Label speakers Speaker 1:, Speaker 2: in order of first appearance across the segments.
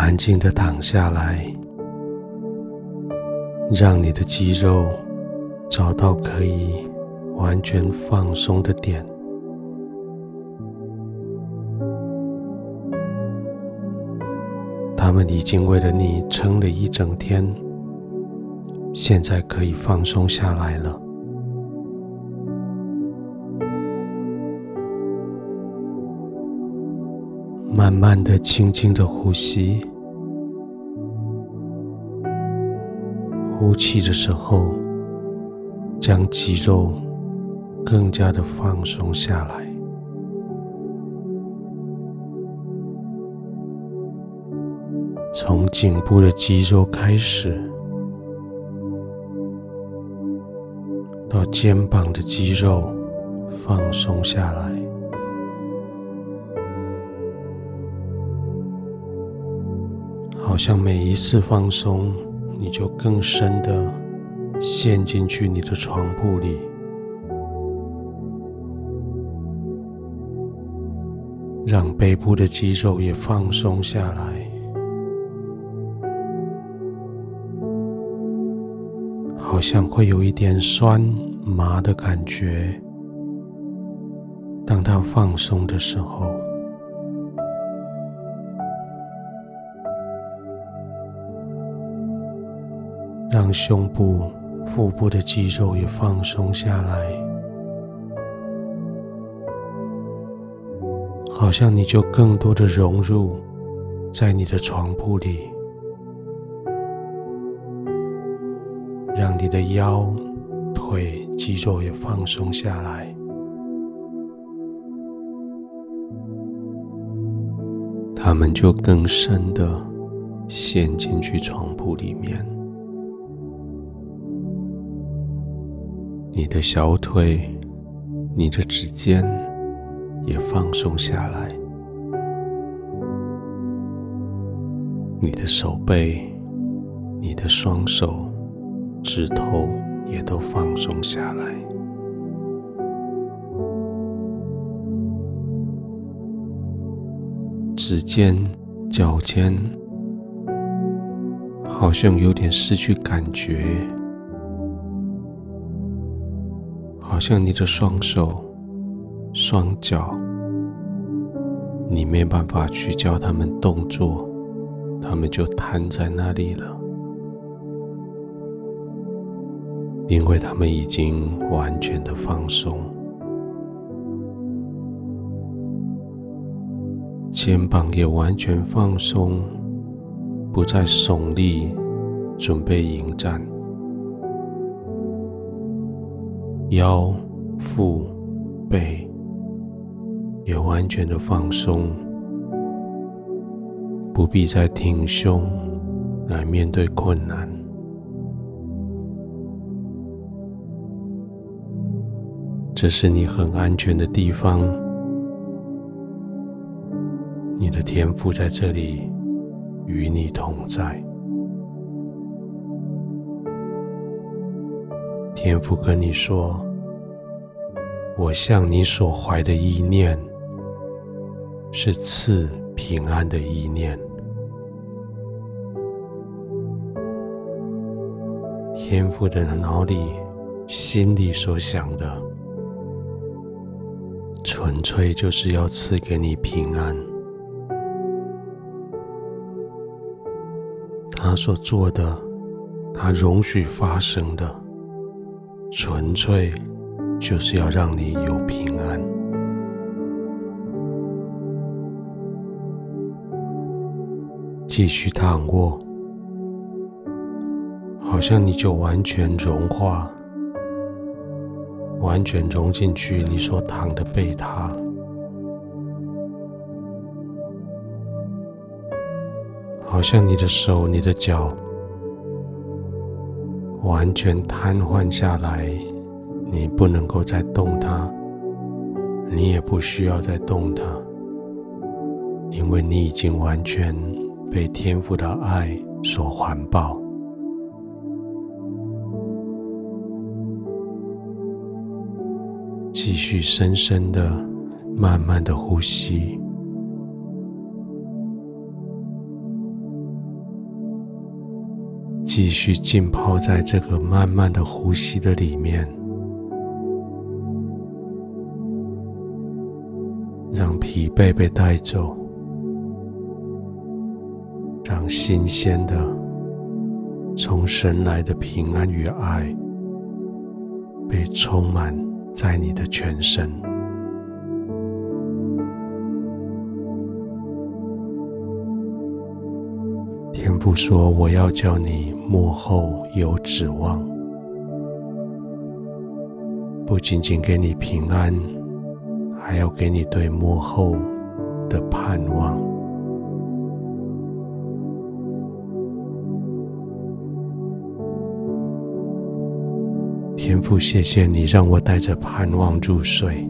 Speaker 1: 安静的躺下来，让你的肌肉找到可以完全放松的点。他们已经为了你撑了一整天，现在可以放松下来了。慢慢的、轻轻的呼吸，呼气的时候，将肌肉更加的放松下来。从颈部的肌肉开始，到肩膀的肌肉放松下来，好像每一次放松，你就更深的陷进去你的床铺里，让背部的肌肉也放松下来。好像会有一点酸麻的感觉。当它放松的时候，让胸部、腹部的肌肉也放松下来，好像你就更多的融入在你的床铺里。让你的腰、腿肌肉也放松下来，他们就更深的陷进去床铺里面。你的小腿、你的指尖也放松下来，你的手背、你的双手。指头也都放松下来，指尖、脚尖好像有点失去感觉，像你的双手、双脚，你没办法去教他们动作，他们就瘫在那里了。因为他们已经完全的放松，肩膀也完全放松，不再耸立，准备迎战。腰、腹、背也完全的放松，不必再挺胸来面对困难。这是你很安全的地方，你的天赋在这里与你同在。天父跟你说：“我向你所怀的意念是赐平安的意念。”天父的脑里、心里所想的。纯粹就是要赐给你平安。他所做的，他容许发生的，纯粹就是要让你有平安。继续躺卧，好像你就完全融化。完全融进去，你所躺的被榻，好像你的手、你的脚完全瘫痪下来，你不能够再动它，你也不需要再动它，因为你已经完全被天父的爱所环抱。继续深深的、慢慢的呼吸，继续浸泡在这个慢慢的呼吸的里面，让疲惫被带走，让新鲜的从神来的平安与爱被充满在你的全身。天父说：“我要叫你幕后有指望，不仅仅给你平安，还要给你对幕后的盼望。”天父，谢谢你让我带着盼望入睡，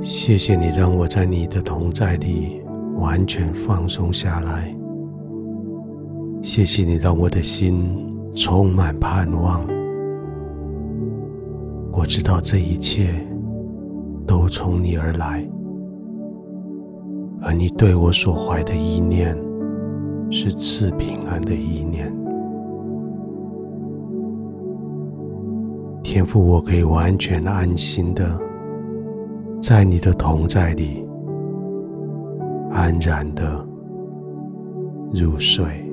Speaker 1: 谢谢你让我在你的同在里。完全放松下来，谢谢你让我的心充满盼望。我知道这一切都从你而来，而你对我所怀的意念是赐平安的意念。天父，我可以完全安心的在你的同在里。安然的入睡。